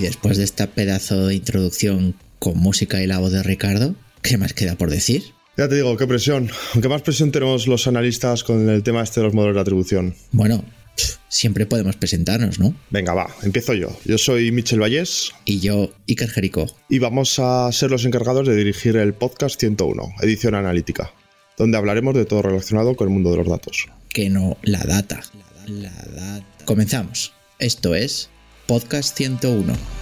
Y después de esta pedazo de introducción con música y la voz de Ricardo, ¿qué más queda por decir? Ya te digo, qué presión. Aunque más presión tenemos los analistas con el tema este de los modelos de atribución. Bueno, siempre podemos presentarnos, ¿no? Venga, va, empiezo yo. Yo soy Michel Vallés. Y yo, Iker Jerico. Y vamos a ser los encargados de dirigir el podcast 101, edición analítica, donde hablaremos de todo relacionado con el mundo de los datos. Que no, la data. La data. Comenzamos. Esto es Podcast 101.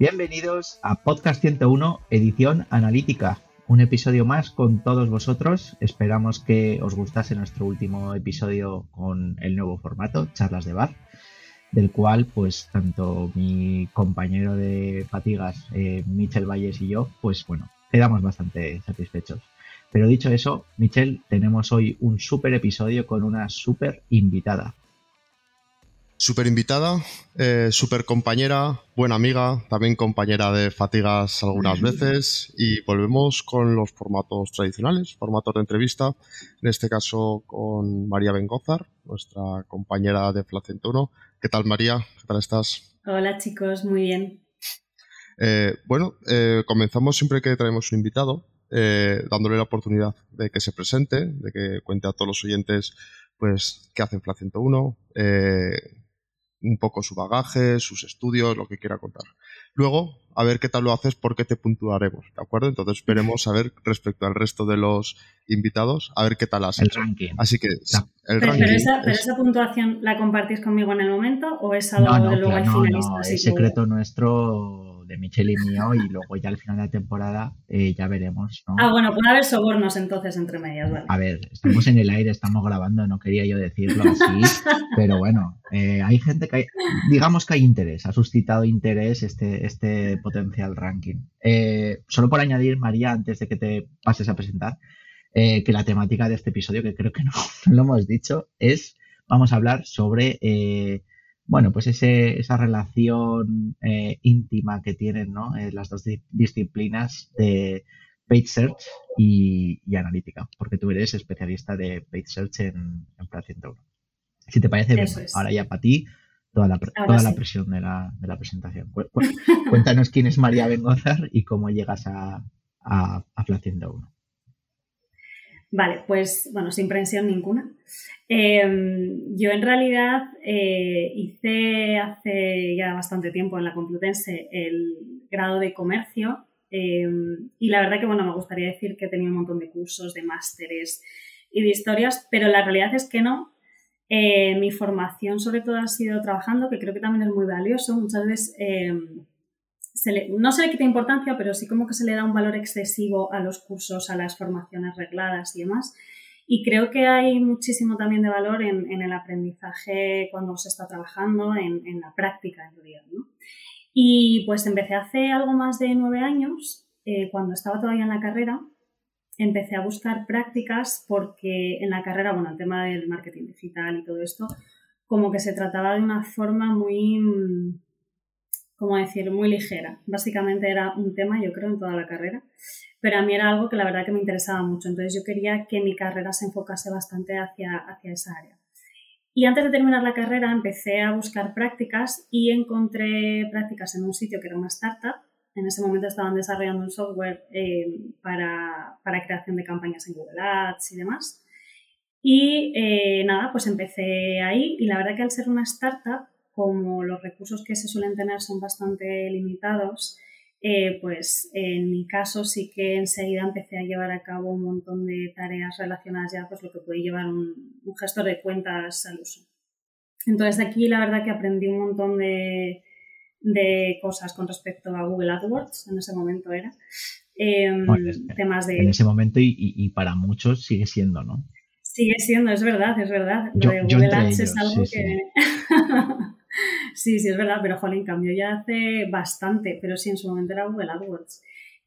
Bienvenidos a Podcast 101, edición analítica. Un episodio más con todos vosotros. Esperamos que os gustase nuestro último episodio con el nuevo formato, charlas de bar, del cual pues tanto mi compañero de fatigas, eh, Michel Valles y yo, pues bueno, quedamos bastante satisfechos. Pero dicho eso, Michel, tenemos hoy un súper episodio con una súper invitada súper invitada, eh, súper compañera, buena amiga, también compañera de fatigas algunas veces y volvemos con los formatos tradicionales, formatos de entrevista, en este caso con María Bengozar, nuestra compañera de Fla 101. ¿Qué tal María? ¿Qué tal estás? Hola chicos, muy bien. Eh, bueno, eh, comenzamos siempre que traemos un invitado, dándole la oportunidad de que se presente, de que cuente a todos los oyentes pues qué hace en Fla 101, un poco su bagaje, sus estudios, lo que quiera contar. Luego, a ver qué tal lo haces porque te puntuaremos, ¿de acuerdo? Entonces esperemos a ver respecto al resto de los invitados, a ver qué tal has el ranking. Así que el pero, ranking. Pero esa, pero esa, puntuación la compartís conmigo en el momento o es algo no, no, de luego claro, hay finalistas? no, es secreto nuestro de Michelle y mío y luego ya al final de la temporada eh, ya veremos. ¿no? Ah, bueno, puede haber sobornos entonces entre medias, vale. A ver, estamos en el aire, estamos grabando, no quería yo decirlo así, pero bueno, eh, hay gente que hay, digamos que hay interés, ha suscitado interés este, este potencial ranking. Eh, solo por añadir, María, antes de que te pases a presentar, que la temática de este episodio, que creo que no, no lo hemos dicho, es, vamos a hablar sobre bueno, pues ese, esa relación eh, íntima que tienen ¿no? eh, las dos di disciplinas de Page Search y, y, analítica, porque tú eres especialista de Page Search en, en Plan 101. Si te parece, bien, ahora ya para ti toda la, toda sí. la presión de la, de la presentación. Cu cu cuéntanos quién es María Bengozar y cómo llegas a, a, a Plan 101. Vale, pues bueno, sin presión ninguna. Eh, yo en realidad eh, hice hace ya bastante tiempo en la Complutense el grado de comercio eh, y la verdad que bueno, me gustaría decir que he tenido un montón de cursos, de másteres y de historias, pero la realidad es que no. Eh, mi formación sobre todo ha sido trabajando, que creo que también es muy valioso. Muchas veces no se le quita importancia, pero sí como que se le da un valor excesivo a los cursos, a las formaciones regladas y demás. Y creo que hay muchísimo también de valor en, el aprendizaje cuando se está trabajando, en, en la práctica en realidad. ¿no? Y pues empecé hace algo más de nueve años, eh, cuando estaba todavía en la carrera, empecé a buscar prácticas porque en la carrera, bueno, el tema del marketing digital y todo esto, como que se trataba de una forma muy como decir, muy ligera. Básicamente era un tema, yo creo, en toda la carrera, pero a mí era algo que la verdad que me interesaba mucho, entonces yo quería que mi carrera se enfocase bastante hacia, hacia esa área. Y antes de terminar la carrera empecé a buscar prácticas y encontré prácticas en un sitio que era una startup. En ese momento estaban desarrollando un software eh, para, para, creación de campañas en Google Ads y demás. Y eh, nada, pues empecé ahí y la verdad que al ser una startup como los recursos que se suelen tener son bastante limitados, eh, pues en mi caso sí que enseguida empecé a llevar a cabo un montón de tareas relacionadas ya pues lo que puede llevar un, gestor de cuentas al uso. Entonces aquí la verdad que aprendí un montón de, cosas con respecto a Google AdWords, en ese momento era. Em, temas de... En ese momento y, para muchos sigue siendo, ¿no? Sigue siendo, es verdad, es verdad. Lo de Google Ads es algo que... Sí, sí, es verdad, pero jolín, cambió ya hace bastante, pero sí, en su momento era Google AdWords.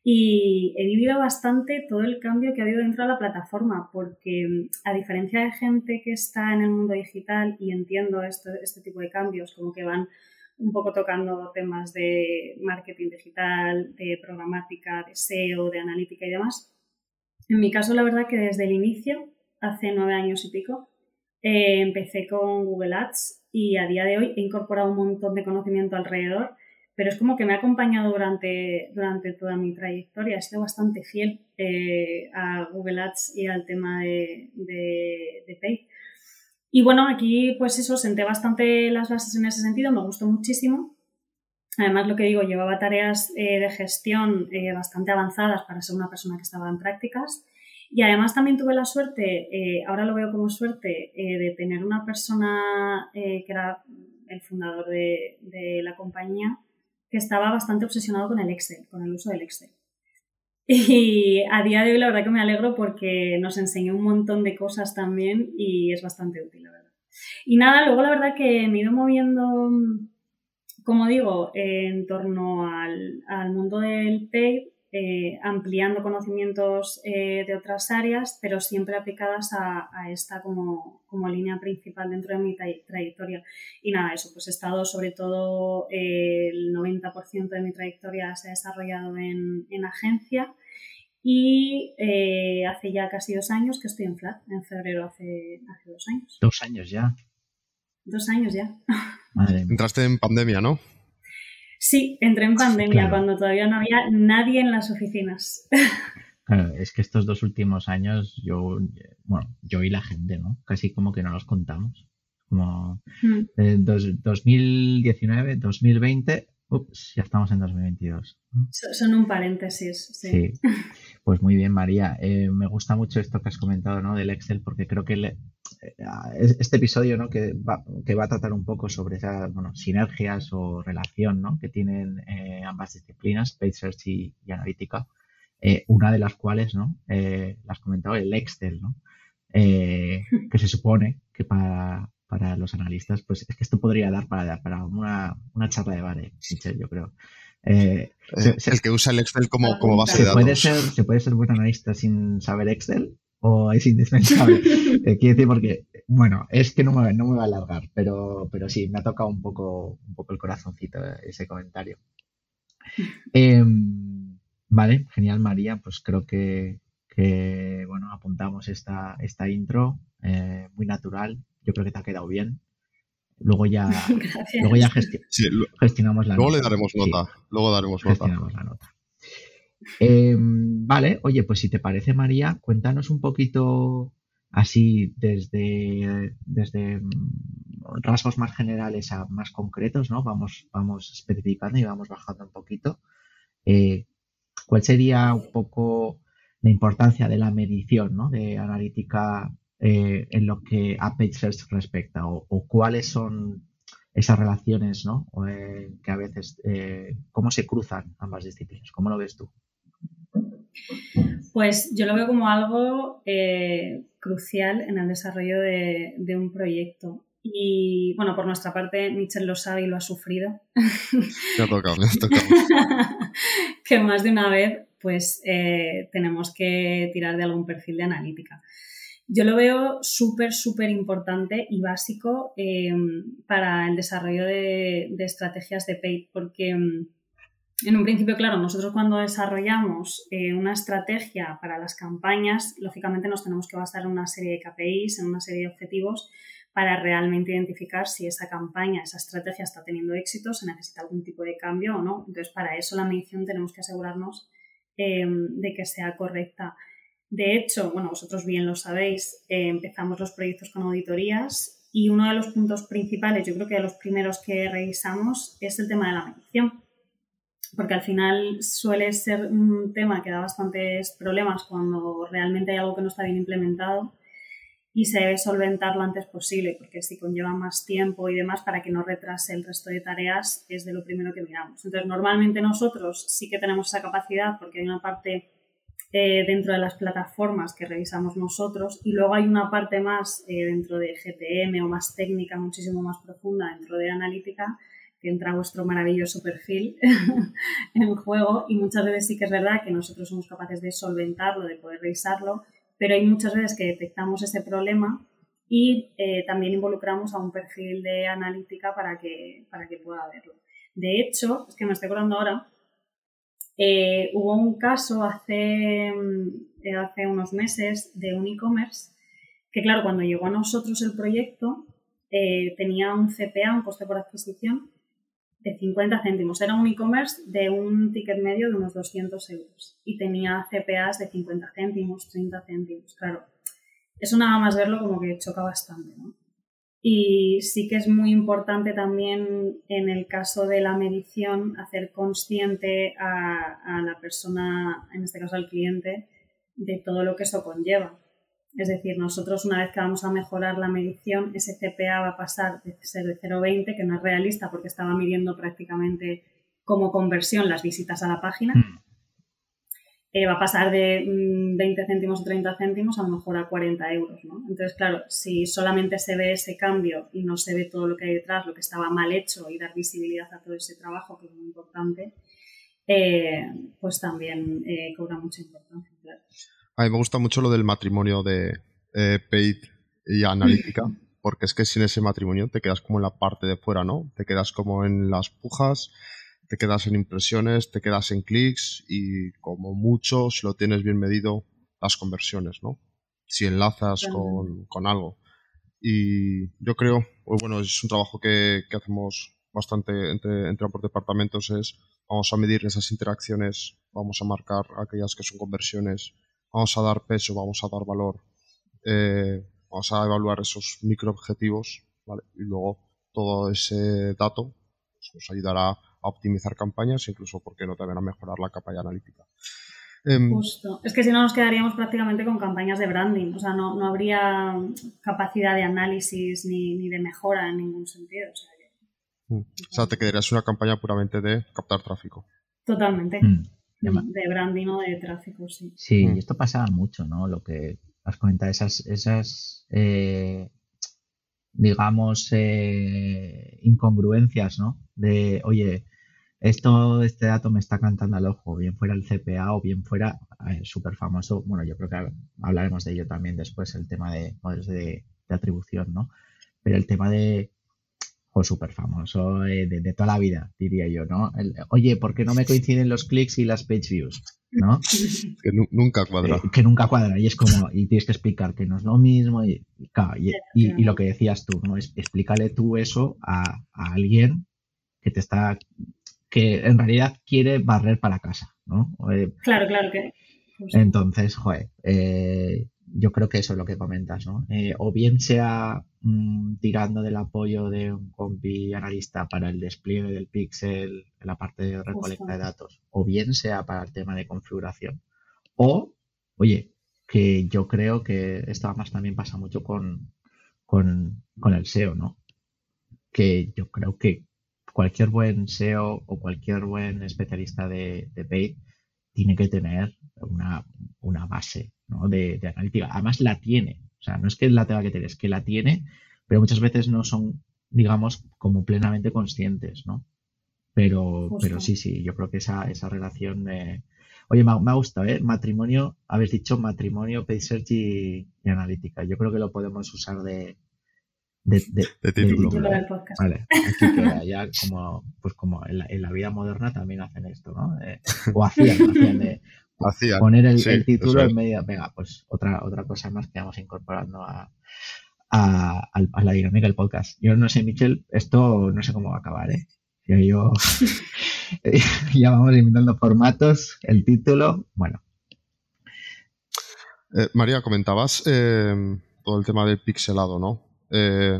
Y he vivido bastante todo el cambio que ha habido dentro de la plataforma, porque a diferencia de gente que está en el mundo digital y entiendo este tipo de cambios, como que van un poco tocando temas de marketing digital, de programática, de SEO, de analítica y demás. En mi caso, la verdad que desde el inicio, hace nueve años y pico, eh, empecé con Google Ads y a día de hoy he incorporado un montón de conocimiento alrededor, pero es como que me ha acompañado durante, durante toda mi trayectoria. He sido bastante fiel eh, a Google Ads y al tema de, de, de Pay. Y bueno, aquí pues eso, senté bastante las bases en ese sentido, me gustó muchísimo. Además, lo que digo, llevaba tareas eh, de gestión bastante avanzadas para ser una persona que estaba en prácticas. Y además también tuve la suerte, eh, ahora lo veo como suerte, eh, de tener una persona eh, que era el fundador de, la compañía, que estaba bastante obsesionado con el Excel, con el uso del Excel. Y a día de hoy la verdad que me alegro porque nos enseñó un montón de cosas también y es bastante útil, la verdad. Y nada, luego la verdad que me he ido moviendo, como digo, en torno al, al mundo del paid eh, ampliando conocimientos eh, de otras áreas, pero siempre aplicadas a, esta como, línea principal dentro de mi trayectoria. Y nada, eso, pues he estado sobre todo eh, el 90% de mi trayectoria se ha desarrollado en, agencia y hace ya casi dos años que estoy en Flat, en febrero hace, hace dos años. Dos años ya. Dos años ya. Entraste en pandemia, ¿no? Sí, entré en pandemia cuando todavía no había nadie en las oficinas. Claro, es que estos dos últimos años yo, bueno, yo y la gente, ¿no? Casi como que no los contamos. Como 2019, 2020, ups, ya estamos en 2022. Son un paréntesis, sí. Pues muy bien, María. Eh, me gusta mucho esto que has comentado, ¿no? Del Excel, porque creo que le, este episodio ¿no? que, va, que va a tratar un poco sobre esas bueno, sinergias o relación ¿no? que tienen eh, ambas disciplinas, Page Search y, analítica, eh, una de las cuales, ¿no? Eh, las comentado, el Excel, ¿no? Eh, que se supone que para, para, los analistas, pues es que esto podría dar para, para una, una charla de bares, yo creo. el que usa el Excel como, como base de datos. Puede ser, se puede ser buen analista sin saber Excel o es indispensable. eh, quiero decir, porque, bueno, es que no me, no me va a alargar, pero, pero sí, me ha tocado un poco, un poco el corazoncito ese comentario. Em, vale, genial, María. Pues creo que, que bueno, apuntamos esta, esta intro, eh, muy natural. Yo creo que te ha quedado bien. Luego ya, luego ya gestionamos la luego nota. Luego le daremos nota. Luego daremos nota. Gestionamos la nota. Em, vale, oye, pues si te parece, María, cuéntanos un poquito así desde, desde mm, rasgos más generales a más concretos, ¿no? Vamos, vamos especificando y vamos bajando un poquito. Eh, ¿Cuál sería un poco la importancia de la medición, ¿no? De analítica eh, en lo que a Page Search respecta o, cuáles son esas relaciones, ¿no? Eh, que a veces, cómo se cruzan ambas disciplinas, ¿cómo lo ves tú? Pues yo lo veo como algo eh, crucial en el desarrollo de, un proyecto. Y bueno, por nuestra parte, Michel lo sabe y lo ha sufrido. ha tocado, ha tocado. que más de una vez, pues eh, tenemos que tirar de algún perfil de analítica. Yo lo veo súper, súper importante y básico eh, para el desarrollo de, de, estrategias de paid, porque en un principio, claro, nosotros cuando desarrollamos eh, una estrategia para las campañas, lógicamente nos tenemos que basar en una serie de KPIs, en una serie de objetivos para realmente identificar si esa campaña, esa estrategia está teniendo éxito, se necesita algún tipo de cambio o no. Entonces, para eso la medición tenemos que asegurarnos eh, de que sea correcta. De hecho, bueno, vosotros bien lo sabéis, eh, empezamos los proyectos con auditorías y uno de los puntos principales, yo creo que de los primeros que revisamos, es el tema de la medición porque al final suele ser un tema que da bastantes problemas cuando realmente hay algo que no está bien implementado y se debe solventar lo antes posible, porque si conlleva más tiempo y demás para que no retrase el resto de tareas, es de lo primero que miramos. Entonces, normalmente nosotros sí que tenemos esa capacidad porque hay una parte eh, dentro de las plataformas que revisamos nosotros y luego hay una parte más eh, dentro de GTM o más técnica, muchísimo más profunda dentro de analítica, entra vuestro maravilloso perfil en juego y muchas veces sí que es verdad que nosotros somos capaces de solventarlo, de poder revisarlo, pero hay muchas veces que detectamos ese problema y eh, también involucramos a un perfil de analítica para que, para que pueda verlo. De hecho, es que me estoy acordando ahora, eh, hubo un caso hace, mm, hace unos meses de un e-commerce que, claro, cuando llegó a nosotros el proyecto, eh, tenía un CPA, un coste por adquisición, de 50 céntimos. Era un e-commerce de un ticket medio de unos 200 euros y tenía CPAs de 50 céntimos, 30 céntimos. Claro, eso nada más verlo como que choca bastante. Y sí que es muy importante también en el caso de la medición hacer consciente a la persona, en este caso al cliente, de todo lo que eso conlleva. Es decir, nosotros una vez que vamos a mejorar la medición, ese CPA va a pasar de ser de 0,20, que no es realista porque estaba midiendo prácticamente como conversión las visitas a la página. Hmm. Eh, va a pasar de 20 mm, céntimos o 30 céntimos a lo mejor a 40 euros. ¿no? Entonces, claro, si solamente se ve ese cambio y no se ve todo lo que hay detrás, lo que estaba mal hecho y dar visibilidad a todo ese trabajo, que es muy importante, eh, pues también eh, cobra mucha importancia. Claro. A mí me gusta mucho lo del matrimonio de eh, paid y analítica, porque es que sin ese matrimonio te quedas como en la parte de fuera, ¿no? Te quedas como en las pujas, te quedas en impresiones, te quedas en clics y como mucho, si lo tienes bien medido, las conversiones, ¿no? Si enlazas con, algo. Y yo creo, bueno, es un trabajo que, hacemos bastante entre, entre ambos departamentos, es vamos a medir esas interacciones, vamos a marcar aquellas que son conversiones vamos a dar peso, vamos a dar valor, eh, vamos a evaluar esos microobjetivos ¿vale? y luego todo ese dato pues, nos ayudará a optimizar campañas, incluso, porque no también a mejorar la campaña analítica. Em, Justo. Es que si no nos quedaríamos prácticamente con campañas de branding. O sea, no, no habría capacidad de análisis ni, ni, de mejora en ningún sentido. O sea, mm. o sea, te quedarías una campaña puramente de captar tráfico. Totalmente. Mm. De branding o de tráfico, sí. Sí, mm. y esto pasa mucho, ¿no? Lo que has comentado, esas, esas eh, digamos, eh, incongruencias, ¿no? De, oye, esto, este dato me está cantando al ojo, bien fuera el CPA o bien fuera súper famoso. Bueno, yo creo que hablaremos de ello también después, el tema de modelos de, de atribución, ¿no? Pero el tema de o súper famoso eh, de, toda la vida, diría yo, ¿no? Oye, ¿por qué no me coinciden los clics y las page views? ¿No? que nunca cuadra. Eh, que nunca cuadra. Y es como, y tienes que explicar que no es lo mismo. Y, y, lo que decías tú, ¿no? Es explícale tú eso a, alguien que te está, que en realidad quiere barrer para casa, ¿no? Eh, claro, claro que. Entonces, joder, yo creo que eso es lo que comentas, ¿no? o bien sea Mm, tirando del apoyo de un compi analista para el despliegue del pixel en la parte de recolecta de datos, o bien sea para el tema de configuración. O, oye, que yo creo que esto además también pasa mucho con, con, el SEO, ¿no? Que yo creo que cualquier buen SEO o cualquier buen especialista de, de paid tiene que tener una, base ¿no? de, de analítica. Además la tiene, o sea, no es que la tenga que tener, es que la tiene, pero muchas veces no son, digamos, como plenamente conscientes, ¿no? Pero, pero sí, sí, yo creo que esa, esa relación de... Oye, me ha, gustado, ¿eh? Matrimonio, habéis dicho matrimonio, paid search y, analítica. Yo creo que lo podemos usar de, de, de, título. Vale, aquí queda ya como, pues como en la, vida moderna también hacen esto, ¿no? Eh, o hacían, hacían de poner el, título en medio. Venga, pues otra, otra cosa más que vamos incorporando a, a, la dinámica del podcast. Yo no sé, Michel, esto no sé cómo va a acabar, ¿eh? Yo, ya vamos inventando formatos, el título, bueno. Eh, María, comentabas eh, todo el tema del pixelado, ¿no? Eh,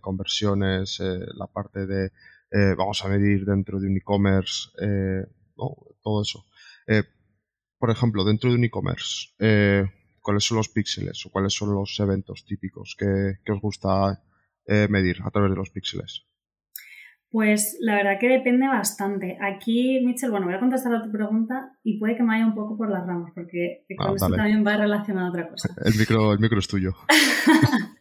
conversiones, la parte de eh, vamos a medir dentro de un e-commerce, eh, todo eso. Por ejemplo, dentro de un e-commerce, ¿cuáles son los píxeles o cuáles son los eventos típicos que, que os gusta medir a través de los píxeles? Pues la verdad que depende bastante. Aquí, Mitchell, bueno, voy a contestar a tu pregunta y puede que me vaya un poco por las ramas, porque con ah, esto también va relacionado a otra cosa. El micro, el micro es tuyo.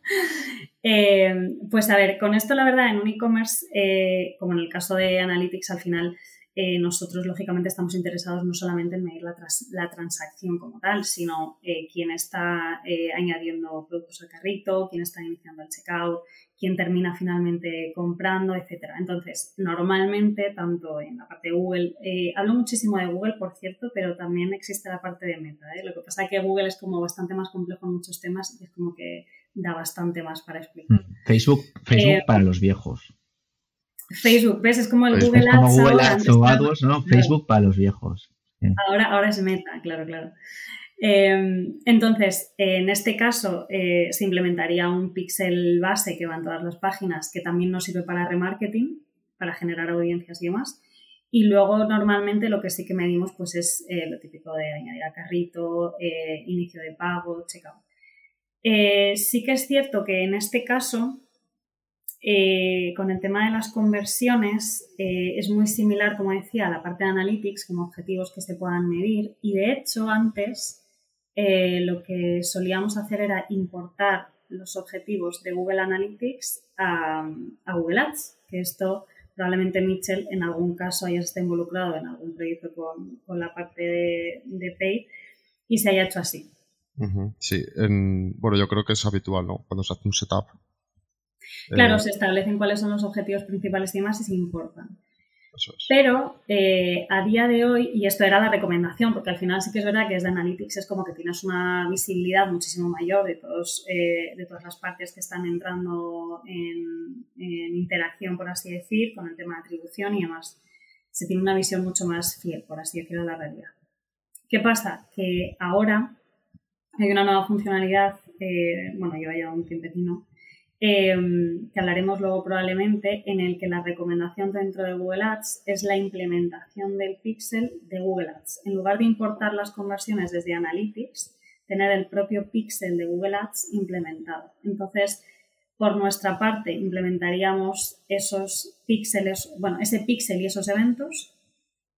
Eh, pues a ver, con esto la verdad en un e-commerce, eh, como en el caso de Analytics, al final eh, nosotros lógicamente estamos interesados no solamente en medir la, la transacción como tal, sino quién está añadiendo productos al carrito, quién está iniciando el checkout, quién termina finalmente comprando, etcétera. Entonces, normalmente, tanto en la parte de Google, hablo muchísimo de Google, por cierto, pero también existe la parte de Meta. Lo que pasa es que Google es como bastante más complejo en muchos temas y es como que da bastante más para explicar. Mm. Facebook, Facebook eh, para los viejos. Facebook, ¿ves? Es como el Google Ads. Como Google Ads o AdWords, ¿no? Facebook para los viejos. Ahora, ahora es meta, claro, claro. Em, entonces, en este caso eh, se implementaría un pixel base que va en todas las páginas, que también nos sirve para remarketing, para generar audiencias y demás. Y luego normalmente lo que sí que medimos pues es eh, lo típico de añadir a carrito, inicio de pago, checkout. Eh, sí que es cierto que en este caso, eh, con el tema de las conversiones, eh, es muy similar, como decía, a la parte de Analytics, como objetivos que se puedan medir. Y de hecho, antes lo que solíamos hacer era importar los objetivos de Google Analytics a, Google Ads, que esto probablemente Mitchell en algún caso haya estado involucrado en algún proyecto con, la parte de, Pay y se haya hecho así. Sí, bueno, yo creo que es habitual, ¿no? Cuando se hace un setup. Claro, eh, se establecen cuáles son los objetivos principales y demás y se importan. Pero eh, a día de hoy, y esto era la recomendación, porque al final sí que es verdad que desde Analytics es como que tienes una visibilidad muchísimo mayor de, todos, eh, de todas las partes que están entrando en, en, interacción, por así decir, con el tema de atribución y demás. Se tiene una visión mucho más fiel, por así decirlo, de la realidad. ¿Qué pasa? Que ahora hay una nueva funcionalidad, eh, bueno, lleva ya un tiempecino, eh, que hablaremos luego probablemente, en el que la recomendación dentro de Google Ads es la implementación del pixel de Google Ads. En lugar de importar las conversiones desde Analytics, tener el propio pixel de Google Ads implementado. Entonces, por nuestra parte, implementaríamos esos píxeles, bueno, ese pixel y esos eventos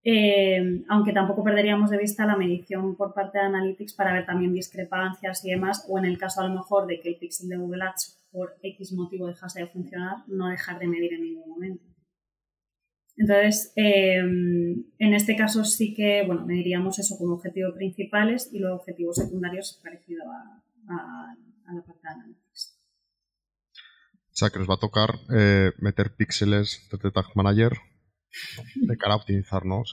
eh, aunque tampoco perderíamos de vista la medición por parte de Analytics para ver también discrepancias y demás, o en el caso a lo mejor de que el pixel de Google Ads por X motivo dejase de funcionar, no dejar de medir en ningún momento. Entonces, eh, en este caso sí que, bueno, mediríamos eso como objetivo principales y luego objetivos secundarios parecido a, la parte de Analytics. O sea, que nos va a tocar eh, meter píxeles de Tag Manager de cara a optimizar, ¿no?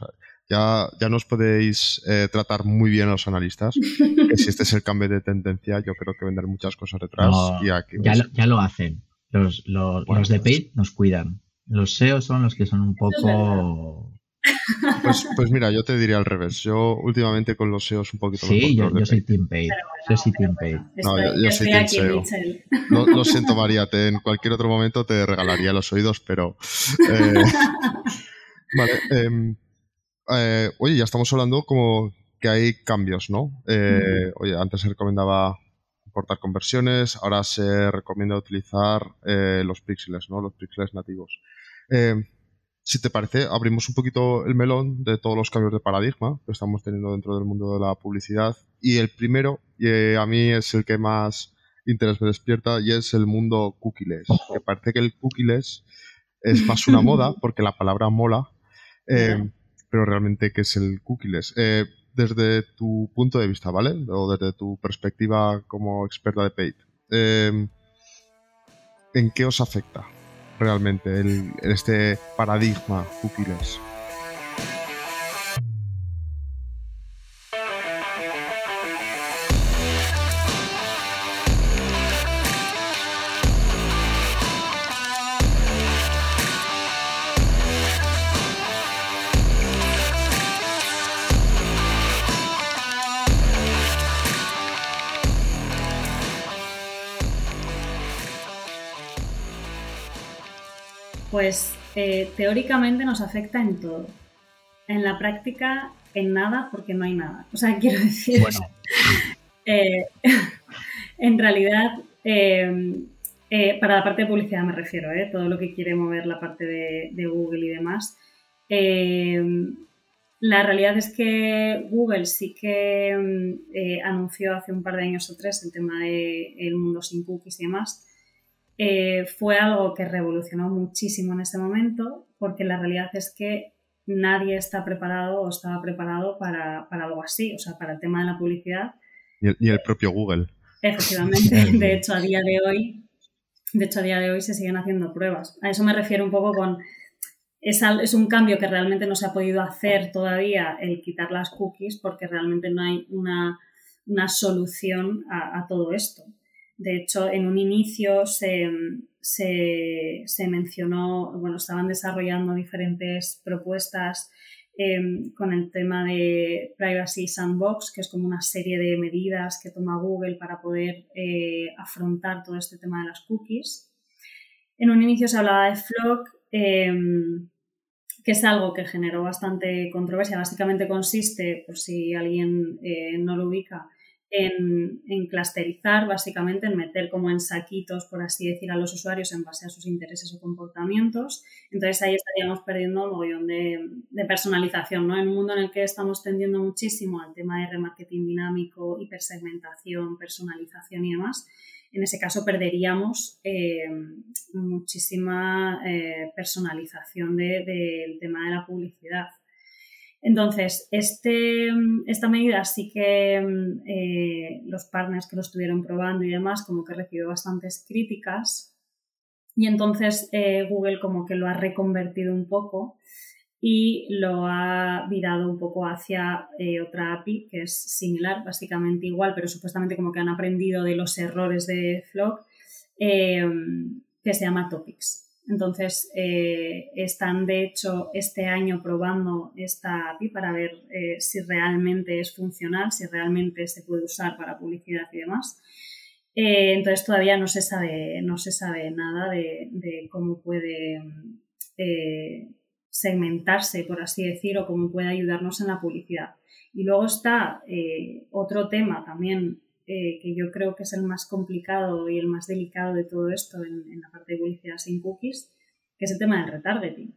Ya, ya nos podéis eh, tratar muy bien a los analistas, que si este es el cambio de tendencia, yo creo que vender muchas cosas detrás. y aquí, ya, lo, ya, lo, hacen. Los, los, los de pues Paid nos cuidan. Los SEO son los que son un poco... Pues, pues mira, yo te diría al revés. Yo últimamente con los SEOs un poquito Sí, yo, yo soy Team Paid. Yo soy Team Paid. No, yo, soy Team SEO. Lo, siento, María. en cualquier otro momento te regalaría los oídos, pero... Eh, Vale. Em, eh, oye, ya estamos hablando como que hay cambios, ¿no? Eh, oye, antes se recomendaba importar conversiones, ahora se recomienda utilizar eh, los píxeles, ¿no? Los píxeles nativos. Em, si te parece, abrimos un poquito el melón de todos los cambios de paradigma que estamos teniendo dentro del mundo de la publicidad. Y el primero, y a mí es el que más interés me despierta, y es el mundo cookieless. Que parece que el cookieless es más una moda, porque la palabra mola, eh, pero realmente, ¿qué es el cookieless? Eh, desde tu punto de vista, ¿vale? O desde tu perspectiva como experta de paid, eh, ¿en qué os afecta realmente este paradigma cookieless? Pues eh, teóricamente nos afecta en todo. En la práctica, en nada, porque no hay nada. O sea, quiero decir, bueno. Eh, en realidad, eh, para la parte de publicidad me refiero, todo lo que quiere mover la parte de, Google y demás. la realidad es que Google sí que anunció hace un par de años o tres el tema del mundo sin cookies y demás. Eh, fue algo que revolucionó muchísimo en ese momento, porque la realidad es que nadie está preparado o estaba preparado para, algo así, o sea, para el tema de la publicidad. Y el, propio Google. Efectivamente, de hecho, a día de hoy, de hecho, a día de hoy se siguen haciendo pruebas. A eso me refiero un poco con es, es, un cambio que realmente no se ha podido hacer todavía el quitar las cookies porque realmente no hay una, solución a, todo esto. De hecho, en un inicio se, mencionó, bueno, estaban desarrollando diferentes propuestas em, con el tema de Privacy Sandbox, que es como una serie de medidas que toma Google para poder eh, afrontar todo este tema de las cookies. En un inicio se hablaba de Flock, em, que es algo que generó bastante controversia. Básicamente consiste, por si alguien eh, no lo ubica, en, en, clusterizar, básicamente en meter como en saquitos, por así decir, a los usuarios en base a sus intereses o comportamientos. Entonces ahí estaríamos perdiendo un mogollón de, de, personalización, ¿no? En un mundo en el que estamos tendiendo muchísimo al tema de remarketing dinámico, hipersegmentación, personalización y demás, en ese caso perderíamos eh, muchísima eh, personalización del tema de la publicidad. Entonces, este, esta medida sí que eh, los partners que lo estuvieron probando y demás, como que recibió bastantes críticas. Y entonces eh, Google como que lo ha reconvertido un poco y lo ha virado un poco hacia eh, otra API que es similar, básicamente igual, pero supuestamente como que han aprendido de los errores de Flock, que se llama Topics. Entonces, eh, están de hecho este año probando esta API para ver eh, si realmente es funcional, si realmente se puede usar para publicidad y demás. Eh, entonces, todavía no se sabe, no se sabe nada de, cómo puede segmentarse, por así decir, o cómo puede ayudarnos en la publicidad. Y luego está otro tema también eh, que yo creo que es el más complicado y el más delicado de todo esto en, la parte de publicidad sin cookies, que es el tema del retargeting.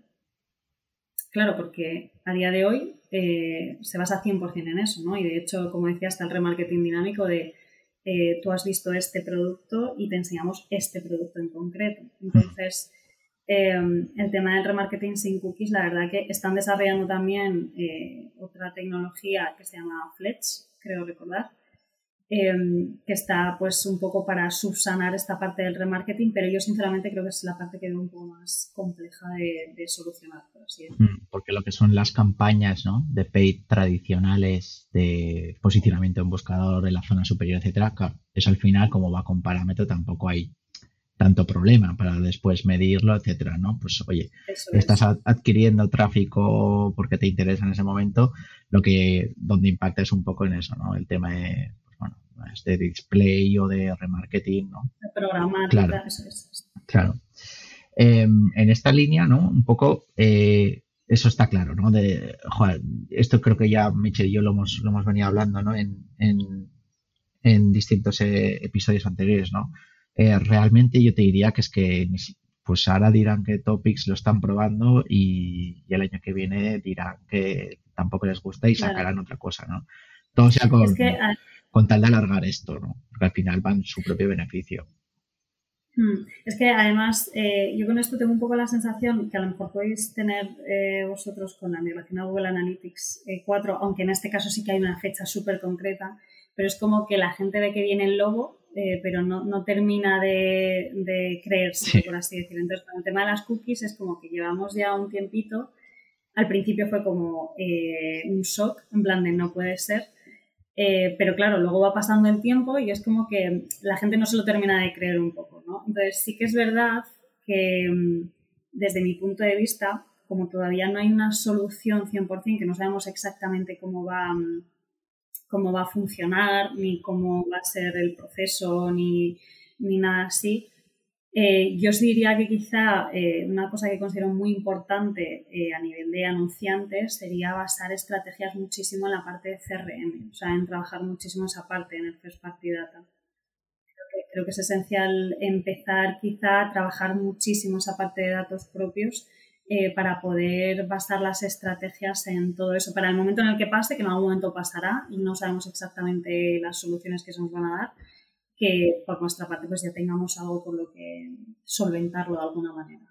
Claro, porque a día de hoy eh, se basa 100% en eso, ¿no? Y de hecho, como decía, está el remarketing dinámico de eh, tú has visto este producto y te enseñamos este producto en concreto. Entonces, el tema del remarketing sin cookies, la verdad que están desarrollando también otra tecnología que se llama Fletch, creo recordar, Em, que está pues un poco para subsanar esta parte del remarketing, pero yo sinceramente creo que es la parte que veo un poco más compleja de, solucionar, por así mm, Porque lo que son las campañas ¿no? de paid tradicionales de posicionamiento en buscador en la zona superior, etcétera, eso al final, como va con parámetro, tampoco hay tanto problema para después medirlo, etcétera, ¿no? Pues oye, estás adquiriendo tráfico porque te interesa en ese momento, lo que donde impacta es un poco en eso, ¿no? El tema de de display o de remarketing, ¿no? De programar, claro. Claro. Em, en esta línea, ¿no? Un poco eh, eso está claro, ¿no? De, esto creo que ya Michelle y yo lo hemos, lo hemos venido hablando, ¿no? En, en, distintos eh, episodios anteriores, ¿no? Eh, realmente yo te diría que es que pues ahora dirán que Topics lo están probando y, el año que viene dirán que tampoco les gusta y sacarán otra cosa, ¿no? Todo sea con con tal de alargar esto, ¿no? Porque al final van su propio beneficio. Hmm. Es que además, eh, yo con esto tengo un poco la sensación que a lo mejor podéis tener eh, vosotros con la migración a Google Analytics 4, eh, aunque en este caso sí que hay una fecha súper concreta, pero es como que la gente ve que viene el logo, pero no, termina de, creerse, por así decirlo. Entonces, con el tema de las cookies es como que llevamos ya un tiempito. Al principio fue como un shock, en plan de no puede ser, eh, pero claro, luego va pasando el tiempo y es como que la gente no se lo termina de creer un poco, ¿no? Entonces sí que es verdad que mm, desde mi punto de vista, como todavía no hay una solución 100%, que no sabemos exactamente cómo va, mm, cómo va a funcionar, ni cómo va a ser el proceso, ni, nada así, Eh, yo diría que quizá eh, una cosa que considero muy importante eh, a nivel de anunciantes sería basar estrategias muchísimo en la parte de CRM, o sea, en trabajar muchísimo esa parte en el First Party Data. Creo que, creo que es esencial empezar quizá a trabajar muchísimo esa parte de datos propios para poder basar las estrategias en todo eso. Para el momento en el que pase, que en algún momento pasará y no sabemos exactamente las soluciones que se nos van a dar, que por nuestra parte pues ya tengamos algo con lo que solventarlo de alguna manera.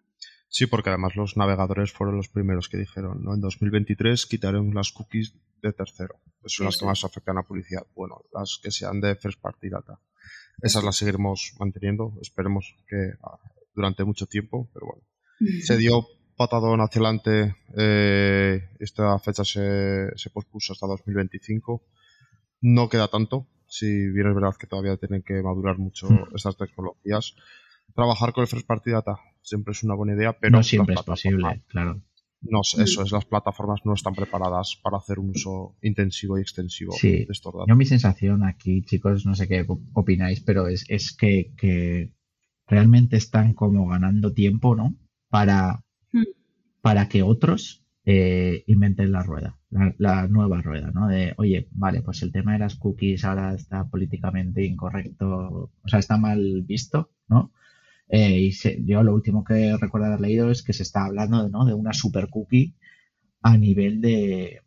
Sí, porque además los navegadores fueron los primeros que dijeron, ¿no? En 2023 quitaremos las cookies de tercero. Esas son las que más afectan a publicidad. Bueno, las que sean de first party data. Esas las seguiremos manteniendo, esperemos que ah, durante mucho tiempo, pero bueno. Se dio patadón hacia adelante, eh, esta fecha se, se pospuso hasta 2025. No queda tanto, si bien es verdad que todavía tienen que madurar mucho hmm. estas tecnologías. Trabajar con el First Party Data siempre es una buena idea, pero... No siempre es posible, claro. No, eso es, las plataformas no están preparadas para hacer un uso intensivo y extensivo de estos datos. Yo mi sensación aquí, chicos, no sé qué opináis, pero es, es que, realmente están como ganando tiempo, ¿no? Para, hmm. para que otros eh, inventen la rueda, la, nueva rueda, ¿no? De, oye, vale, pues el tema de las cookies ahora está políticamente incorrecto, o sea, está mal visto, ¿no? Eh, y yo lo último que recuerdo haber leído es que se está hablando ¿no? de una super cookie a nivel de,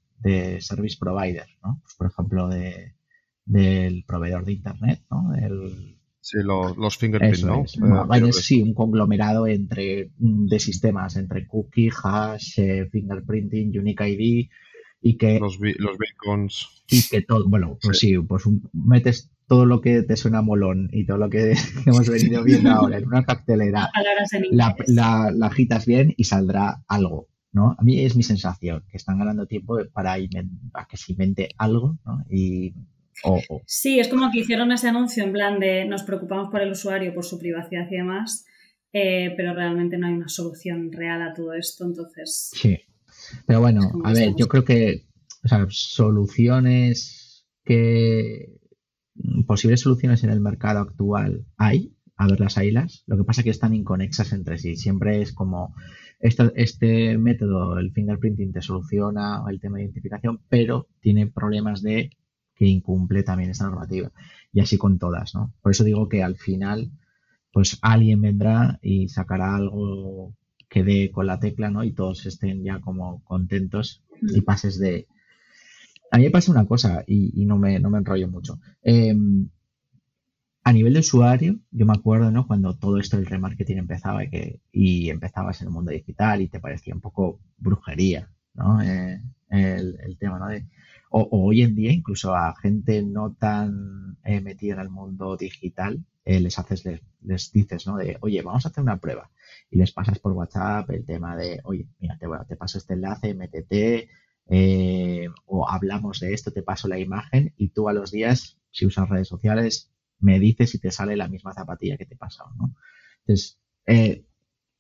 service provider, ¿no? Pues, por ejemplo, de, del proveedor de Internet, ¿no? Sí, los, fingerprints, ¿no? Eh, sí, un conglomerado entre mm, de sistemas, entre cookie, hash, eh, fingerprinting, unique ID y que... Los, los beacons. Y que todo, bueno, pues sí, pues metes todo lo que te suena molón y todo lo que hemos venido viendo ahora en una cartelera, la, la, la, agitas bien y saldrá algo, ¿no? A mí es mi sensación, que están ganando tiempo para, para que se invente algo, ¿no? Y Sí, es como que hicieron ese anuncio en plan de nos preocupamos por el usuario, por su privacidad y demás, eh, pero realmente no hay una solución real a todo esto, entonces... Sí, pero bueno, a ver, yo creo que soluciones que... Posibles soluciones en el mercado actual hay, a ver las haylas, lo que pasa es que están inconexas entre sí, siempre es como... Este, este método, el fingerprinting, te soluciona el tema de identificación, pero tiene problemas de que incumple también esta normativa. Y así con todas, ¿no? Por eso digo que al final, pues alguien vendrá y sacará algo que dé con la tecla, ¿no? Y todos estén ya como contentos y pases de... A mí me pasa una cosa y, no, me, no me enrollo mucho. Em, a nivel de usuario, yo me acuerdo, ¿no? Cuando todo esto del remarketing empezaba y, que, y empezabas en el mundo digital y te parecía un poco brujería, ¿no? Eh, el, el, tema, ¿no? De, o, hoy en día incluso a gente no tan eh, metida en el mundo digital, eh, les haces, les, dices, ¿no? De, oye, vamos a hacer una prueba. Y les pasas por WhatsApp el tema de, oye, mira, te, te paso este enlace, métete, eh, o hablamos de esto, te paso la imagen y tú a los días, si usas redes sociales, me dices si te sale la misma zapatilla que te he pasado, ¿no? Entonces,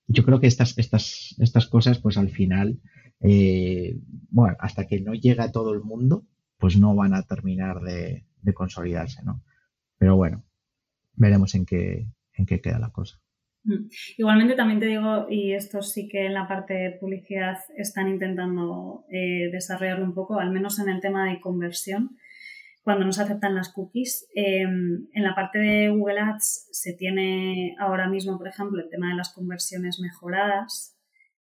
yo creo que estas, estas, estas cosas, pues al final, eh, bueno, hasta que no llega todo el mundo, pues no van a terminar de, consolidarse, ¿no? Pero bueno, veremos en qué, en qué queda la cosa. Mm. Igualmente también te digo, y esto sí que en la parte de publicidad están intentando eh, desarrollarlo un poco, al menos en el tema de conversión, cuando nos aceptan las cookies. Em, en la parte de Google Ads se tiene ahora mismo, por ejemplo, el tema de las conversiones mejoradas,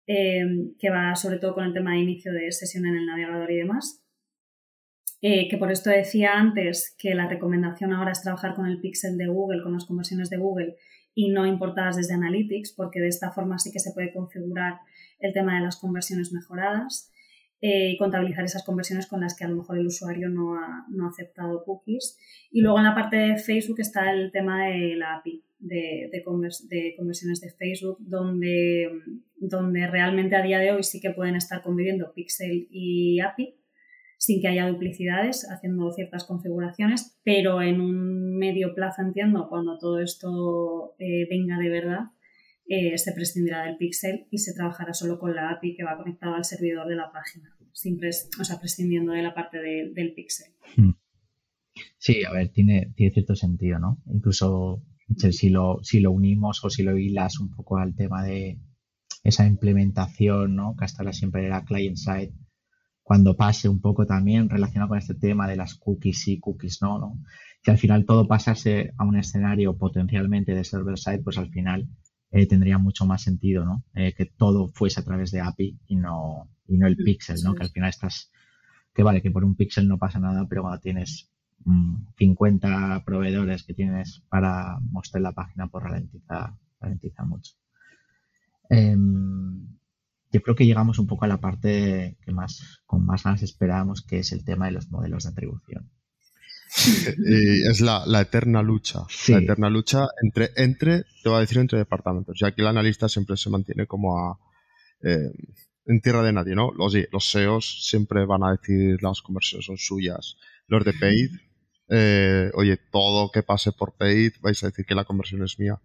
Em, que va sobre todo con el tema de inicio de sesión en el navegador y demás. Eh, que por esto decía antes que la recomendación ahora es trabajar con el pixel de Google, con las conversiones de Google y no importadas desde Analytics, porque de esta forma sí que se puede configurar el tema de las conversiones mejoradas eh, y contabilizar esas conversiones con las que a lo mejor el usuario no ha, no ha aceptado cookies. Y luego en la parte de Facebook está el tema de la API de, conversiones de Facebook, donde, donde realmente a día de hoy sí que pueden estar conviviendo Pixel y API sin que haya duplicidades, haciendo ciertas configuraciones, pero en un medio plazo, entiendo, cuando todo esto eh, venga de verdad, eh, se prescindirá del Pixel y se trabajará solo con la API que va conectada al servidor de la página, sin o sea, prescindiendo de la parte del Pixel. Hmm. Sí, a ver, tiene, tiene cierto sentido, ¿no? Incluso si lo, si lo unimos o si lo hilas un poco al tema de esa implementación, ¿no? Que hasta ahora siempre era client-side, cuando pase un poco también relacionado con este tema de las cookies sí, cookies no, ¿no? Que al final todo pasase a un escenario potencialmente de server-side, pues al final eh, tendría mucho más sentido, ¿no? Eh, que todo fuese a través de API y no, y no el pixel, ¿no? Que al final estás, que vale, que por un pixel no pasa nada, pero cuando tienes 50 mm, proveedores que tienes para mostrar la página, pues ralentiza, ralentiza mucho. Em, yo creo que llegamos un poco a la parte que más con más ganas esperábamos, que es el tema de los modelos de atribución. y es la, eterna lucha. La eterna lucha entre, entre, te voy a decir, entre departamentos. Y aquí el analista siempre se mantiene como a, eh, en tierra de nadie, ¿no? Los, los SEOs siempre van a decir las conversiones son suyas. Los de paid eh, oye, todo que pase por paid, vais a decir que la conversión es mía.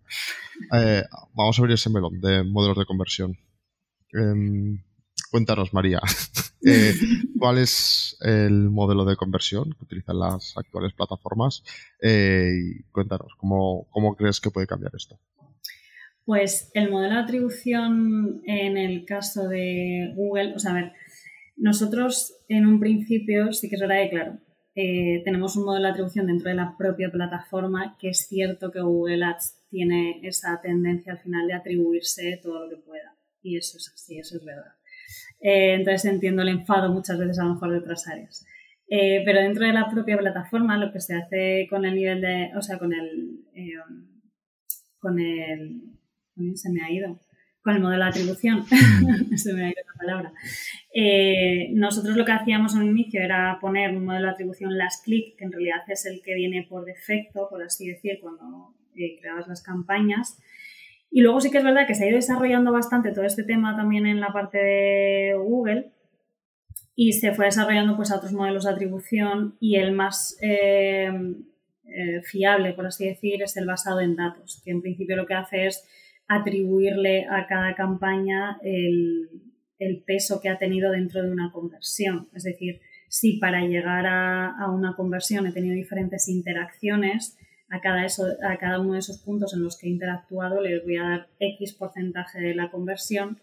Eh, vamos a abrir ese melón de modelos de conversión. Em, cuéntanos, María, eh, ¿cuál es el modelo de conversión que utilizan las actuales plataformas? y cuéntanos, ¿cómo, ¿cómo crees que puede cambiar esto? Pues el modelo de atribución en el caso de Google, o sea, a ver, nosotros en un principio sí que es verdad que, claro, eh, tenemos un modelo de atribución dentro de la propia plataforma, que es cierto que Google Ads tiene esa tendencia al final de atribuirse todo lo que pueda. Y eso es así, eso es verdad. Eh, entonces entiendo el enfado muchas veces a lo mejor de otras áreas. Eh, pero dentro de la propia plataforma lo que se hace con el nivel de, o sea, con el, con el, se me ha ido, con el modelo de atribución, se me ha ido la palabra. Eh, nosotros lo que hacíamos en un inicio era poner un modelo de atribución last click, que en realidad es el que viene por defecto, por así decir, cuando eh, creabas las campañas. Y luego sí que es verdad que se ha ido desarrollando bastante todo este tema también en la parte de Google y se fue desarrollando pues a otros modelos de atribución y el más eh, fiable, por así decir, es el basado en datos, que en principio lo que hace es atribuirle a cada campaña el, peso que ha tenido dentro de una conversión. Es decir, si para llegar a, una conversión he tenido diferentes interacciones, a cada, eso, a cada uno de esos puntos en los que he interactuado le voy a dar X porcentaje de la conversión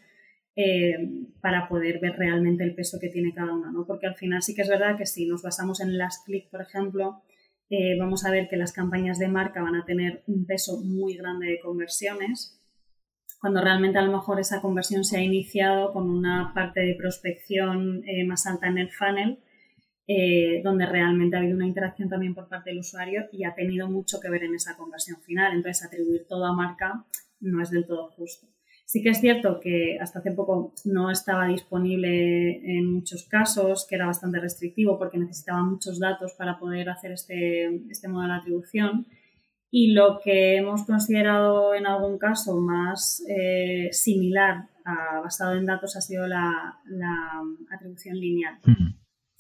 eh, para poder ver realmente el peso que tiene cada una. ¿no? Porque al final sí que es verdad que si nos basamos en las click, por ejemplo, eh, vamos a ver que las campañas de marca van a tener un peso muy grande de conversiones cuando realmente a lo mejor esa conversión se ha iniciado con una parte de prospección eh, más alta en el funnel, eh, donde realmente ha habido una interacción también por parte del usuario y ha tenido mucho que ver en esa conversión final. Entonces, atribuir todo a marca no es del todo justo. Sí que es cierto que hasta hace poco no estaba disponible en muchos casos, que era bastante restrictivo porque necesitaba muchos datos para poder hacer este, este modelo de atribución y lo que hemos considerado en algún caso más eh, similar a basado en datos ha sido la, atribución lineal.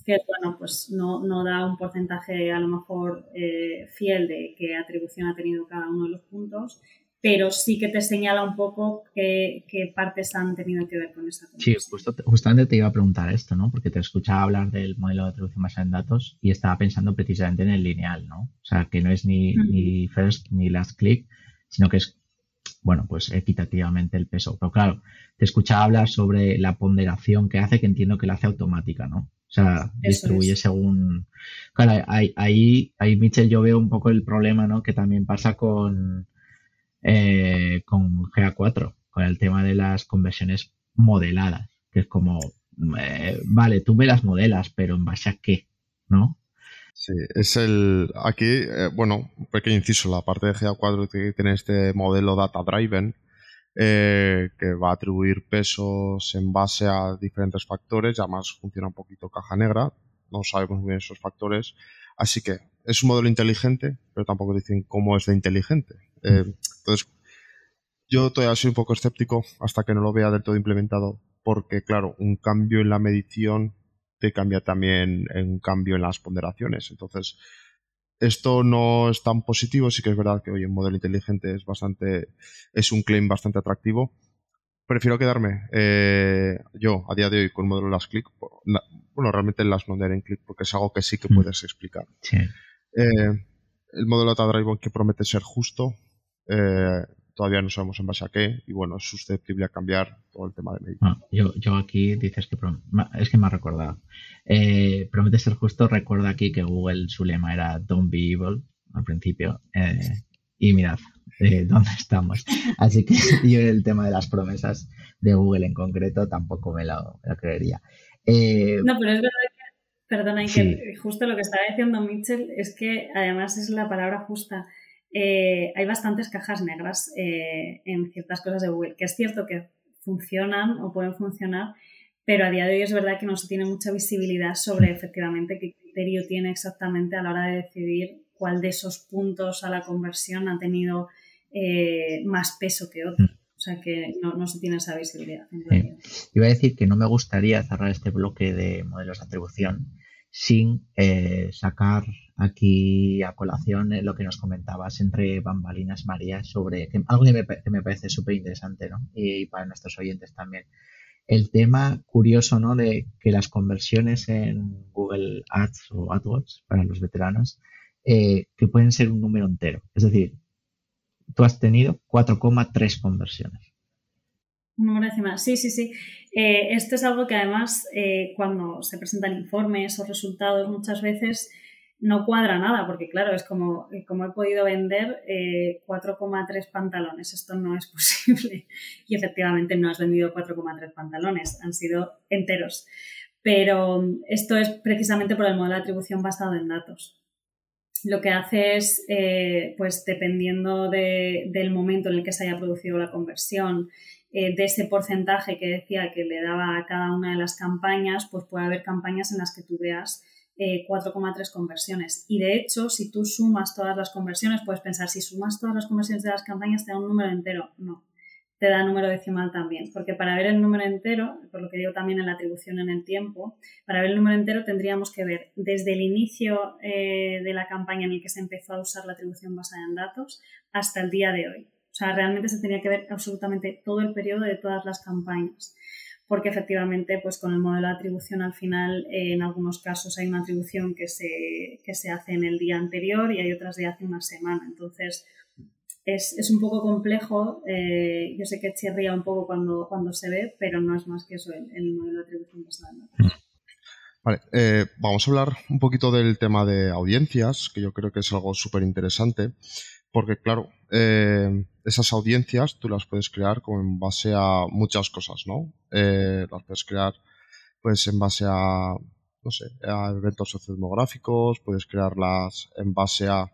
Que bueno, pues no, no, da un porcentaje a lo mejor eh, fiel de qué atribución ha tenido cada uno de los puntos, pero sí que te señala un poco qué, partes han tenido que ver con esa Sí, justamente te iba a preguntar esto, ¿no? Porque te escuchaba hablar del modelo de atribución basada en datos y estaba pensando precisamente en el lineal, ¿no? O sea, que no es ni, ni first ni last click, sino que es, bueno, pues equitativamente el peso. Pero claro, te escuchaba hablar sobre la ponderación que hace, que entiendo que la hace automática, ¿no? O sea, distribuye según. Claro, ahí, ahí, ahí, Mitchell, yo veo un poco el problema, ¿no? Que también pasa con, eh, con GA4, con el tema de las conversiones modeladas, que es como, eh, vale, tú me las modelas, pero en base a qué, ¿no? Sí, es el. Aquí, eh, bueno, un pequeño inciso, la parte de GA4 que tiene este modelo data driven, que va a atribuir pesos en base a diferentes factores, además funciona un poquito caja negra, no sabemos muy bien esos factores, así que es un modelo inteligente, pero tampoco dicen cómo es de inteligente. Eh, entonces, yo todavía soy un poco escéptico hasta que no lo vea del todo implementado, porque claro, un cambio en la medición te cambia también un cambio en las ponderaciones. Entonces, esto no es tan positivo, sí que es verdad que hoy un modelo inteligente es bastante, es un claim bastante atractivo. Prefiero quedarme eh, yo a día de hoy con el modelo Last Click, bueno, realmente el Last Non en Click, porque es algo que sí que mm. puedes explicar. Eh, el modelo Data Driven que promete ser justo, eh, todavía no sabemos en base a qué, y bueno, es susceptible a cambiar todo el tema de medición. Ah, yo, yo, aquí dices que es que me ha recordado. Eh, promete ser justo, recuerda aquí que Google su lema era Don't be evil al principio. Eh, y mirad eh, dónde estamos. Así que yo el tema de las promesas de Google en concreto tampoco me lo, creería. no, pero es verdad que, perdona, que justo lo que estaba diciendo Mitchell es que además es la palabra justa eh, hay bastantes cajas negras eh, en ciertas cosas de Google, que es cierto que funcionan o pueden funcionar, pero a día de hoy es verdad que no se tiene mucha visibilidad sobre efectivamente qué criterio tiene exactamente a la hora de decidir cuál de esos puntos a la conversión ha tenido eh, más peso que otro. O sea que no, se tiene esa visibilidad. Iba a decir que no me gustaría cerrar este bloque de modelos de atribución sin sacar aquí a colación lo que nos comentabas entre bambalinas, María, sobre algo que me, parece súper interesante, ¿no? Y para nuestros oyentes también. El tema curioso, ¿no? De que las conversiones en Google Ads o AdWords, para los veteranos, eh, que pueden ser un número entero. Es decir, tú has tenido 4,3 conversiones. Número encima. Sí, sí, sí. Eh, esto es algo que además eh, cuando se presentan informes o resultados muchas veces no cuadra nada, porque claro, es como, eh, como he podido vender 4,3 eh, pantalones, esto no es posible. Y efectivamente no has vendido 4,3 pantalones, han sido enteros. Pero esto es precisamente por el modelo de atribución basado en datos. Lo que hace es, eh, pues dependiendo del momento en el que se haya producido la conversión, de ese porcentaje que decía que le daba a cada una de las campañas, pues puede haber campañas en las que tú veas 4,3 eh, conversiones. Y de hecho, si tú sumas todas las conversiones, puedes pensar, si sumas todas las conversiones de las campañas, te da un número entero. No, te da número decimal también. Porque para ver el número entero, por lo que digo también en la atribución en el tiempo, para ver el número entero tendríamos que ver desde el inicio eh, de la campaña en el que se empezó a usar la atribución basada en datos hasta el día de hoy. O sea, realmente se tenía que ver absolutamente todo el periodo de todas las campañas porque efectivamente pues con el modelo de atribución al final eh, en algunos casos hay una atribución que se, se hace en el día anterior y hay otras de hace una semana. Entonces es, un poco complejo, eh, yo sé que chirría un poco cuando, cuando se ve, pero no es más que eso, el, modelo de atribución basado Vale, eh, vamos a hablar un poquito del tema de audiencias, que yo creo que es algo súper interesante, porque claro, eh, esas audiencias tú las puedes crear como en base a muchas cosas, ¿no? Eh, las puedes crear pues en base a, no sé, a eventos sociodemográficos, puedes crearlas en base a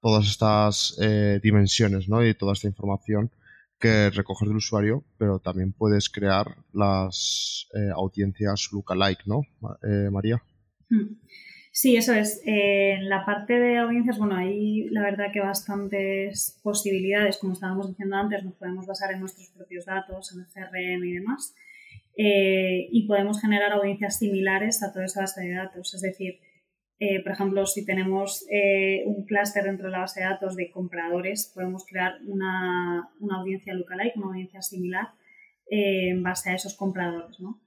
todas estas eh, dimensiones, ¿no? Y toda esta información que recoges del usuario, pero también puedes crear las audiencias lookalike, ¿no, María? Hmm. Sí, eso es. Eh, en la parte de audiencias, bueno, hay la verdad que bastantes posibilidades, como estábamos diciendo antes, nos podemos basar en nuestros propios datos, en el CRM y demás, eh, y podemos generar audiencias similares a toda esa base de datos. Es decir, eh, por ejemplo, si tenemos un clúster dentro de la base de datos de compradores, podemos crear una, una audiencia lookalike, una audiencia similar en base a esos compradores, ¿no?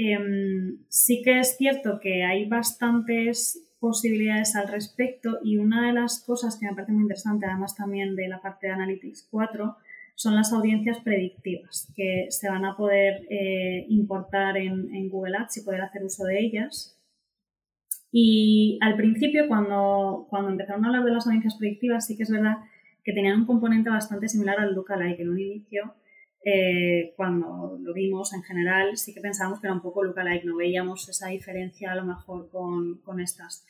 Em, sí que es cierto que hay bastantes posibilidades al respecto y una de las cosas que me parece muy interesante, además también de la parte de Analytics 4, son las audiencias predictivas que se van a poder eh, importar en, Google Ads y poder hacer uso de ellas. Y al principio, cuando, cuando empezaron a hablar de las audiencias predictivas, sí que es verdad que tenían un componente bastante similar al lookalike. En un inicio eh, cuando lo vimos en general, sí que pensábamos que era un poco lookalike, no veíamos esa diferencia a lo mejor con, con estas.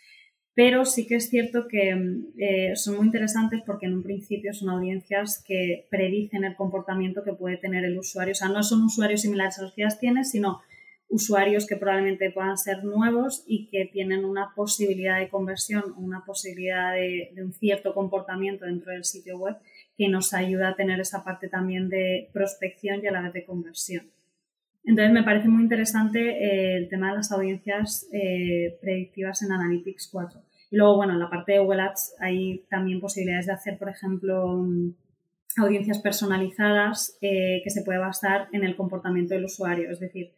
Pero sí que es cierto que eh, son muy interesantes porque en un principio son audiencias que predicen el comportamiento que puede tener el usuario. O sea, no son usuarios similares a los que ya tienes, sino usuarios que probablemente puedan ser nuevos y que tienen una posibilidad de conversión o una posibilidad de, de un cierto comportamiento dentro del sitio web que nos ayuda a tener esa parte también de prospección y a la vez de conversión. Entonces me parece muy interesante eh, el tema de las audiencias eh, predictivas en Analytics 4. Y luego, bueno, en la parte de Google Ads hay también posibilidades de hacer, por ejemplo, mm, audiencias personalizadas eh, que se puede basar en el comportamiento del usuario. Es decir,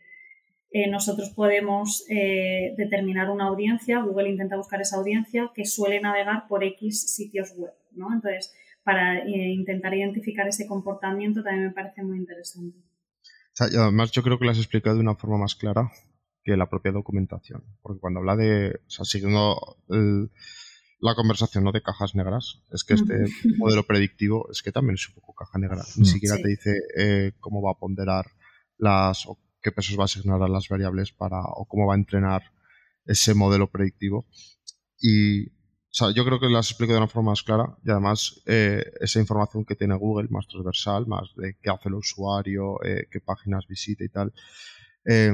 nosotros podemos determinar una audiencia, Google intenta buscar esa audiencia que suele navegar por X sitios web, ¿no? Entonces, para eh, intentar identificar ese comportamiento también me parece muy interesante. además, yo creo que lo has explicado de una forma más clara que la propia documentación, porque cuando habla de, o sea, siguiendo la conversación no de cajas negras, es que este modelo predictivo es que también es un poco caja negra, ni siquiera te dice cómo va a ponderar las qué pesos va a asignar a las variables para o cómo va a entrenar ese modelo predictivo. Y o sea, yo creo que las explico de una forma más clara y además eh, esa información que tiene Google, más transversal, más de qué hace el usuario, eh, qué páginas visita y tal, eh,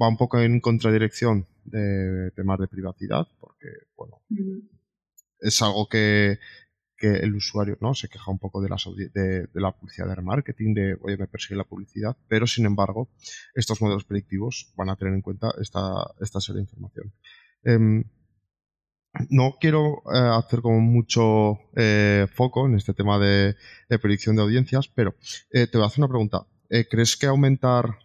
va un poco en contradirección de temas de privacidad, porque, bueno, es algo que, que el usuario no se queja un poco de, de, la publicidad de remarketing, de oye, me persigue la publicidad, pero sin embargo, estos modelos predictivos van a tener en cuenta esta, esta serie de información. No quiero eh, hacer como mucho eh, foco en este tema de, predicción de audiencias, pero eh, te voy a hacer una pregunta. ¿Crees que aumentar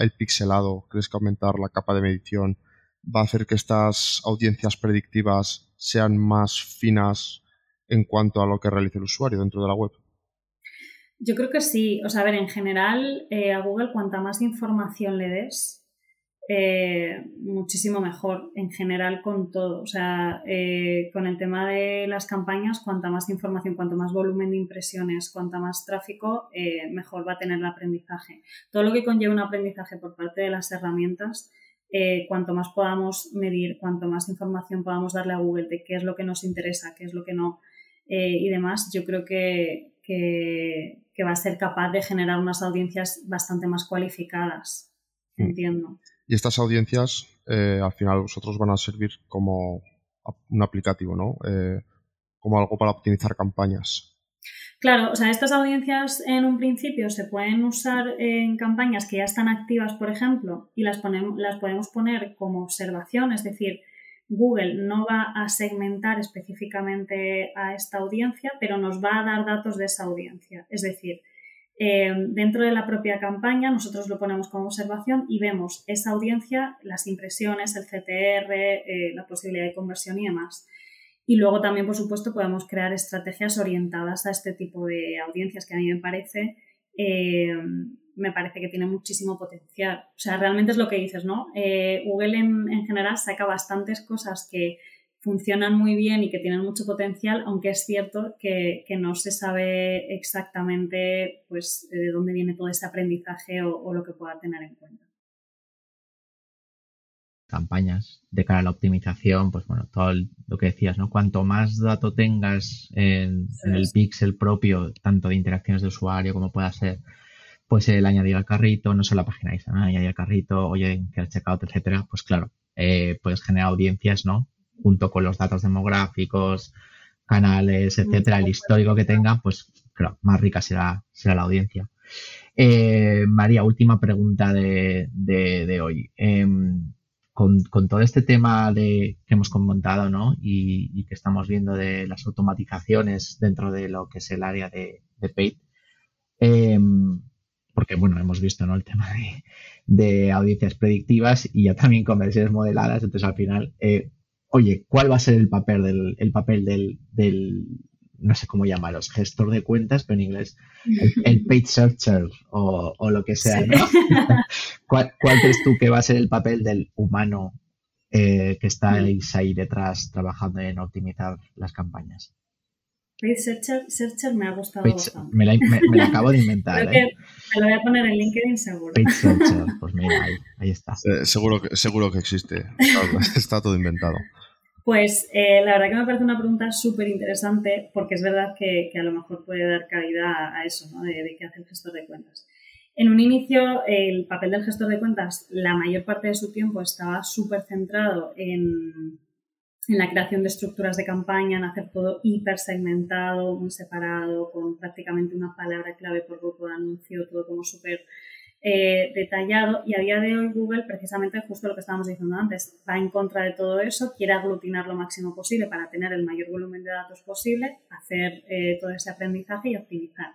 el pixelado, crees que aumentar la capa de medición va a hacer que estas audiencias predictivas sean más finas en cuanto a lo que realice el usuario dentro de la web? Yo creo que sí. O sea, a ver, en general, a Google cuanta más información le des, eh, muchísimo mejor en general con todo. O sea, eh, con el tema de las campañas, cuanta más información, cuanto más volumen de impresiones, cuanta más tráfico, mejor va a tener el aprendizaje. Todo lo que conlleva un aprendizaje por parte de las herramientas, cuanto más podamos medir, cuanto más información podamos darle a Google de qué es lo que nos interesa, qué es lo que no, eh, y demás, yo creo que, que, va a ser capaz de generar unas audiencias bastante más cualificadas. Mm. Y estas audiencias, eh, al final, vosotros van a servir como un aplicativo, ¿no? Eh, como algo para optimizar campañas. Claro, o sea, estas audiencias en un principio se pueden usar en campañas que ya están activas, por ejemplo, y las podemos poner como observación, es decir, Google no va a segmentar específicamente a esta audiencia, pero nos va a dar datos de esa audiencia. Es decir, eh, dentro de la propia campaña nosotros lo ponemos como observación y vemos esa audiencia, las impresiones, el CTR, eh, la posibilidad de conversión y demás. Y luego también, por supuesto, podemos crear estrategias orientadas a este tipo de audiencias que a mí me parece eh, me parece que tiene muchísimo potencial. O sea, realmente es lo que dices, ¿no? Eh, Google en, general saca bastantes cosas que funcionan muy bien y que tienen mucho potencial, aunque es cierto que, no se sabe exactamente pues, de dónde viene todo ese aprendizaje o, lo que pueda tener en cuenta. Campañas de cara a la optimización, pues bueno, todo lo que decías, ¿no? Cuanto más dato tengas en, en el pixel propio, tanto de interacciones de usuario como pueda ser pues el añadir al carrito, no solo la página dice, añadir al carrito, oye, que el checkout, etcétera, pues claro, eh, puedes generar audiencias, ¿no? Junto con los datos demográficos, canales, etcétera, el histórico que tenga, pues claro, más rica será, será la audiencia. Eh, María, última pregunta de, hoy. Em, con, todo este tema de, que hemos comentado, ¿no? Y, que estamos viendo de las automatizaciones dentro de lo que es el área de, de Paid, em, porque bueno, hemos visto ¿no? el tema de, audiencias predictivas y ya también conversiones modeladas, entonces al final, eh, oye, ¿cuál va a ser el papel del, el papel del, del, no sé cómo llamarlos, gestor de cuentas, pero en inglés, el, page searcher o, o, lo que sea, ¿no? ¿Cuál, crees tú que va a ser el papel del humano eh, que estáis ahí detrás trabajando en optimizar las campañas? Page Searcher, me ha gustado bastante. Me la, acabo de inventar. ¿eh? Me lo voy a poner en LinkedIn seguro. Page Searcher, pues mira, ahí, está. seguro, que, seguro que existe. Está, todo inventado. Pues eh, la verdad que me parece una pregunta súper interesante porque es verdad que, a lo mejor puede dar cabida a eso, ¿no? De, de qué hace el gestor de cuentas. En un inicio, el papel del gestor de cuentas, la mayor parte de su tiempo estaba súper centrado en, en la creación de estructuras de campaña, en hacer todo hiper segmentado, muy separado, con prácticamente una palabra clave por grupo de anuncio, todo como súper eh, detallado. Y a día de hoy Google, precisamente justo lo que estábamos diciendo antes, va en contra de todo eso, quiere aglutinar lo máximo posible para tener el mayor volumen de datos posible, hacer eh, todo ese aprendizaje y optimizar.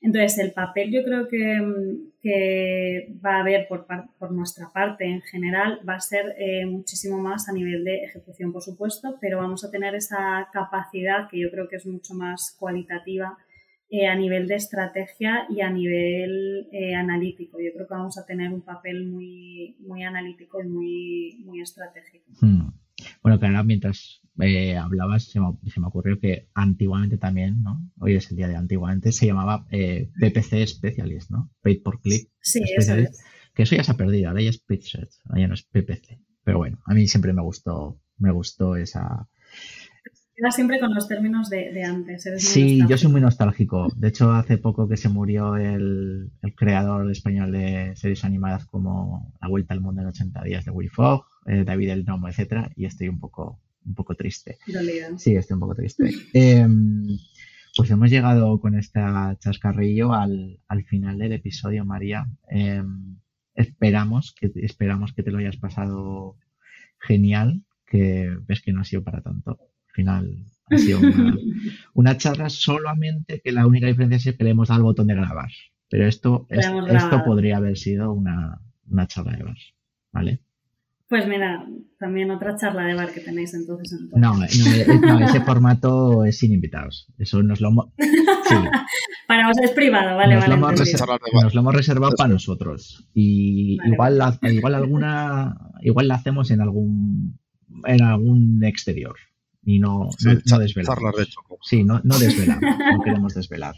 Entonces, el papel yo creo que, va a haber por, por, nuestra parte en general va a ser eh, muchísimo más a nivel de ejecución, por supuesto, pero vamos a tener esa capacidad que yo creo que es mucho más cualitativa eh, a nivel de estrategia y a nivel eh, analítico. Yo creo que vamos a tener un papel muy, muy analítico y muy, muy estratégico. Hmm. Bueno, que ahora mientras eh, hablabas, se me, ocurrió que antiguamente también, ¿no? Hoy es el día de antiguamente, se llamaba eh, PPC Specialist, ¿no? Paid por click. Sí, Specialist, Que eso ya se ha perdido, ahora ya es PaidSearch, ahora ya no es PPC. Pero bueno, a mí siempre me gustó, me gustó esa... Queda siempre con los términos de, antes. sí, yo soy muy nostálgico. De hecho, hace poco que se murió el, creador español de series animadas como La Vuelta al Mundo en 80 días de Willy Fogg, eh, David El Nomo, etcétera, y estoy un poco un poco triste. Sí, estoy un poco triste. Em, pues hemos llegado con esta chascarrillo al, final del episodio, María. Em, esperamos, que, esperamos que te lo hayas pasado genial, que ves que no ha sido para tanto. Al final ha sido una, charla solamente que la única diferencia es que le hemos dado el botón de grabar. Pero esto, esto podría haber sido una, una charla de bar, ¿vale? Pues mira, también otra charla de bar que tenéis entonces. No, no, ese formato es sin invitados. Eso nos lo hemos... para vos es privado, vale, nos vale. Lo hemos nos lo hemos reservado para nosotros. Y igual, igual alguna, igual la hacemos en algún, en algún exterior. Y no, no, desvelamos. Sí, no, no desvelamos, no queremos desvelar.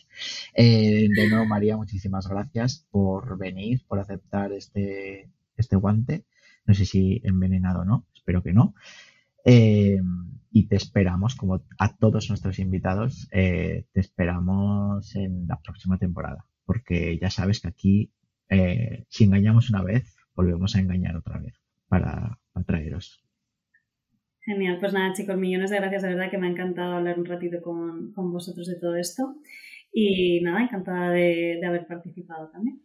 Eh, de nuevo, María, muchísimas gracias por venir, por aceptar este, este guante. No sé si envenenado o no, espero que no. Eh, y te esperamos, como a todos nuestros invitados, eh, te esperamos en la próxima temporada, porque ya sabes que aquí, eh, si engañamos una vez, volvemos a engañar otra vez para, traeros. Genial, pues nada chicos, millones de gracias, de verdad que me ha encantado hablar un ratito con, vosotros de todo esto y nada, encantada de haber participado también.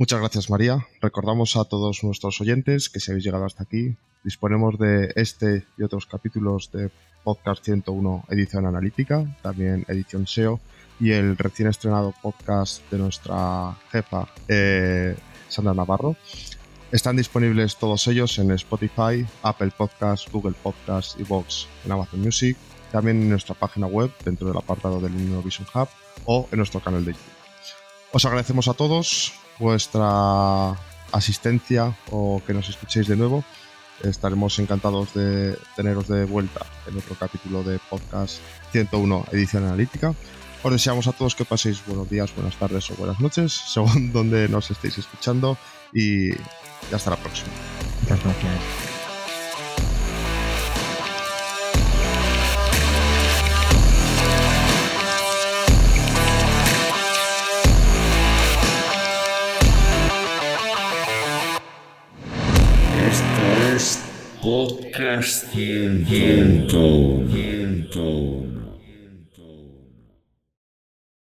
Muchas gracias María. Recordamos a todos nuestros oyentes que si habéis llegado hasta aquí, disponemos de este y otros capítulos de Podcast 101 edición analítica, también edición SEO y el recién estrenado podcast de nuestra jefa eh, Sandra Navarro. Están disponibles todos ellos en Spotify, Apple Podcasts, Google Podcasts y Vox en Amazon Music, también en nuestra página web dentro del apartado del Innovation Hub o en nuestro canal de YouTube. Os agradecemos a todos vuestra asistencia o que nos escuchéis de nuevo. Estaremos encantados de teneros de vuelta en otro capítulo de Podcast 101 Edición Analítica. Os deseamos a todos que paséis buenos días, buenas tardes o buenas noches, según donde nos estéis escuchando y hasta la próxima. Muchas gracias. Podcast 101.